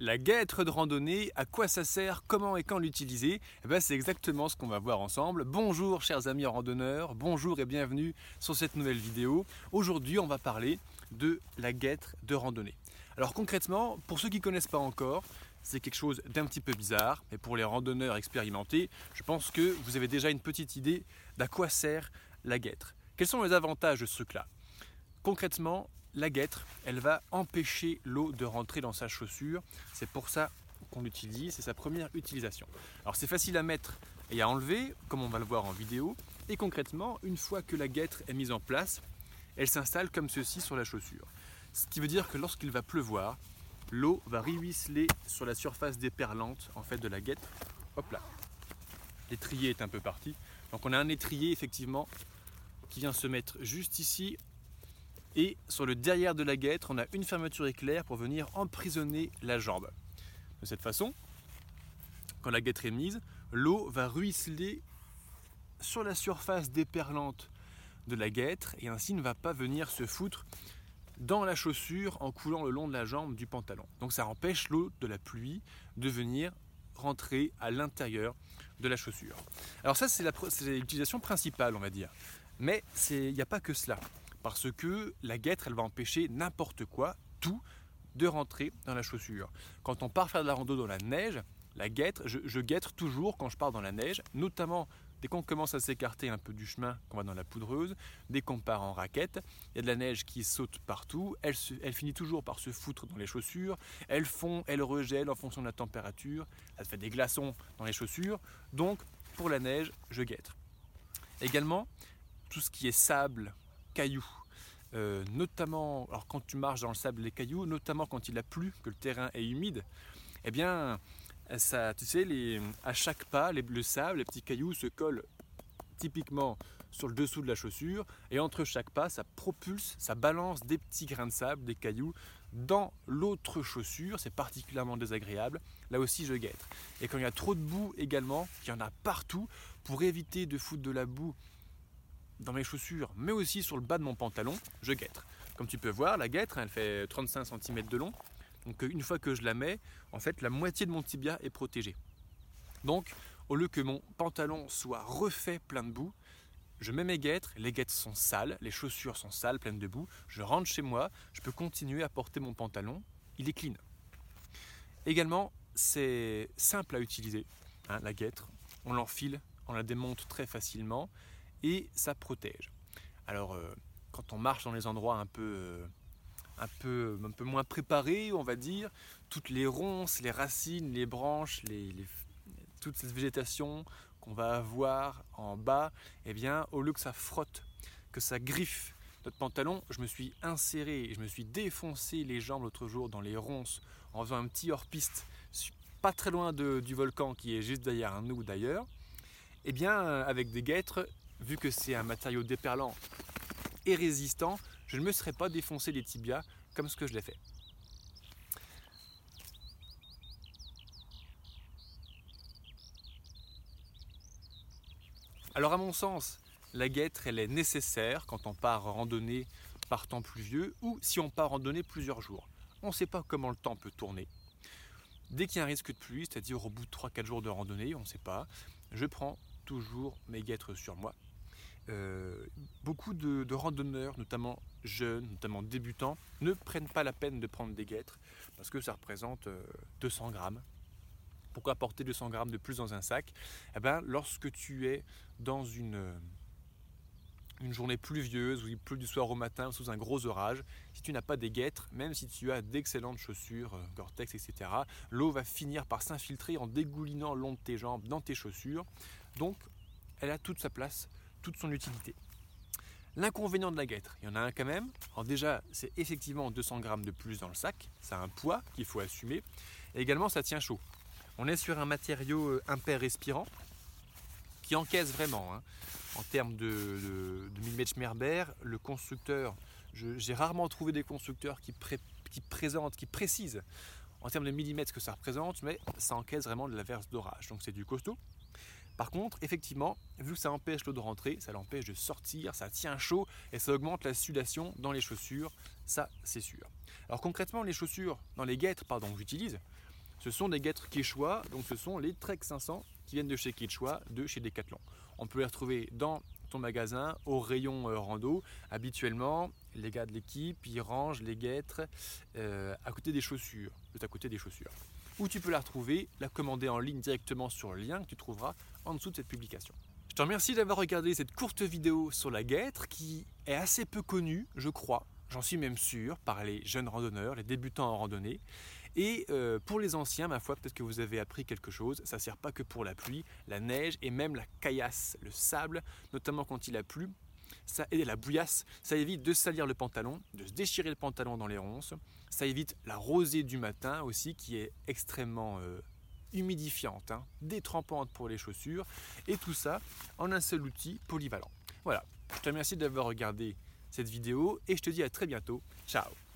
La guêtre de randonnée, à quoi ça sert, comment et quand l'utiliser eh ben, C'est exactement ce qu'on va voir ensemble. Bonjour chers amis randonneurs, bonjour et bienvenue sur cette nouvelle vidéo. Aujourd'hui on va parler de la guêtre de randonnée. Alors concrètement, pour ceux qui ne connaissent pas encore, c'est quelque chose d'un petit peu bizarre, mais pour les randonneurs expérimentés, je pense que vous avez déjà une petite idée d'à quoi sert la guêtre. Quels sont les avantages de ce truc-là Concrètement, la guêtre, elle va empêcher l'eau de rentrer dans sa chaussure. C'est pour ça qu'on l'utilise, c'est sa première utilisation. Alors c'est facile à mettre et à enlever, comme on va le voir en vidéo. Et concrètement, une fois que la guêtre est mise en place, elle s'installe comme ceci sur la chaussure. Ce qui veut dire que lorsqu'il va pleuvoir, l'eau va ruisseler sur la surface déperlante en fait de la guêtre. Hop là. L'étrier est un peu parti. Donc on a un étrier effectivement qui vient se mettre juste ici et sur le derrière de la guêtre, on a une fermeture éclair pour venir emprisonner la jambe. De cette façon, quand la guêtre est mise, l'eau va ruisseler sur la surface déperlante de la guêtre et ainsi ne va pas venir se foutre dans la chaussure en coulant le long de la jambe du pantalon. Donc ça empêche l'eau de la pluie de venir rentrer à l'intérieur de la chaussure. Alors ça c'est l'utilisation principale on va dire. Mais il n'y a pas que cela parce que la guêtre, elle va empêcher n'importe quoi, tout, de rentrer dans la chaussure. Quand on part faire de la rando dans la neige, la guêtre, je, guette toujours quand je pars dans la neige, notamment dès qu'on commence à s'écarter un peu du chemin, qu'on va dans la poudreuse, dès qu'on part en raquette, il y a de la neige qui saute partout, elle, elle, finit toujours par se foutre dans les chaussures, elle fond, elle regèle en fonction de la température, ça fait des glaçons dans les chaussures, donc pour la neige, je guette. Également, tout ce qui est sable, Euh, notamment, alors quand tu marches dans le sable, les cailloux, notamment quand il a plu, que le terrain est humide, eh bien, ça, tu sais, les, à chaque pas, le sable, les petits cailloux se collent typiquement sur le dessous de la chaussure, et entre chaque pas, ça propulse, ça balance des petits grains de sable, des cailloux, dans l'autre chaussure, c'est particulièrement désagréable. Là aussi, je guette. Et quand il y a trop de boue également, il y en a partout, pour éviter de foutre de la boue dans mes chaussures, mais aussi sur le bas de mon pantalon, je guêtre. Comme tu peux voir, la guêtre, elle fait 35 cm de long. Donc une fois que je la mets, en fait, la moitié de mon tibia est protégée. Donc, au lieu que mon pantalon soit refait plein de boue, je mets mes guêtres, les guêtres sont sales, les chaussures sont sales, pleines de boue, je rentre chez moi, je peux continuer à porter mon pantalon, il est clean. Également, c'est simple à utiliser, hein, la guêtre, on l'enfile, on la démonte très facilement, et ça protège. Alors, euh, quand on marche dans les endroits un peu, euh, un peu, un peu moins préparés, on va dire, toutes les ronces, les racines, les branches, toute cette végétation qu'on va avoir en bas, eh bien, au lieu que ça frotte, que ça griffe notre pantalon, je me suis inséré, je me suis défoncé les jambes l'autre jour dans les ronces en faisant un petit hors-piste, pas très loin du volcan qui est juste derrière nous d'ailleurs. Eh bien, avec des guêtres, vu que c'est un matériau déperlant et résistant, je ne me serais pas défoncé les tibias comme ce que je l'ai fait. Alors à mon sens, la guêtre, elle est nécessaire quand on part randonner par temps pluvieux ou si on part randonner plusieurs jours. On ne sait pas comment le temps peut tourner. Dès qu'il y a un risque de pluie, c'est-à-dire au bout de 3-4 jours de randonnée, on ne sait pas, je prends toujours mes guêtres sur moi euh, beaucoup de, randonneurs, notamment jeunes, notamment débutants, ne prennent pas la peine de prendre des guêtres parce que ça représente 200 euh, grammes. Pourquoi porter 200 grammes de plus dans un sac? Eh ben, Lorsque tu es dans une, euh, journée pluvieuse où il pleut du soir au matin sous un gros orage, si tu n'as pas des guêtres, même si tu as d'excellentes chaussures, Gore-Tex, etc., l'eau va finir par s'infiltrer en dégoulinant le long de tes jambes dans tes chaussures. Donc, elle a toute sa place toute son utilité. L'inconvénient de la guêtre, il y en a un quand même. Déjà, c'est effectivement 200 grammes de plus dans le sac. Ça a un poids qu'il faut assumer. Et également, ça tient chaud. On est sur un matériau euh, impair respirant qui encaisse vraiment. Hein. En termes de, de, millimètres Schmerber, le constructeur, j'ai rarement trouvé des constructeurs qui, présentent, qui précisent en termes de millimètres que ça représente, mais ça encaisse vraiment de la verse d'orage. Donc c'est du costaud. Par contre, effectivement, vu que ça empêche l'eau de rentrer, ça l'empêche de sortir, ça tient chaud et ça augmente la sudation dans les chaussures, ça c'est sûr. Alors concrètement, les chaussures, dans les guêtres pardon, que j'utilise, Ce sont des guêtres Quechua, donc ce sont les Trek 500 qui viennent de chez Quechua, de chez Decathlon. On peut les retrouver dans ton magasin au rayon euh, rando. Habituellement, les gars de l'équipe, ils rangent les guêtres euh, à côté des chaussures, tout à côté des chaussures. Où tu peux la retrouver, la commander en ligne directement sur le lien que tu trouveras en dessous de cette publication. Je te remercie d'avoir regardé cette courte vidéo sur la guêtre qui est assez peu connue, je crois, j'en suis même sûr, par les jeunes randonneurs, les débutants en randonnée. Et euh, pour les anciens, ma foi, peut-être que vous avez appris quelque chose. Ça ne sert pas que pour la pluie, la neige et même la caillasse, le sable, notamment quand il a plu. Ça, et la bouillasse, ça évite de salir le pantalon, de se déchirer le pantalon dans les ronces. Ça évite la rosée du matin aussi, qui est extrêmement euh, humidifiante, hein, détrempante pour les chaussures. Et tout ça en un seul outil polyvalent. Voilà, je te remercie d'avoir regardé cette vidéo et je te dis à très bientôt. Ciao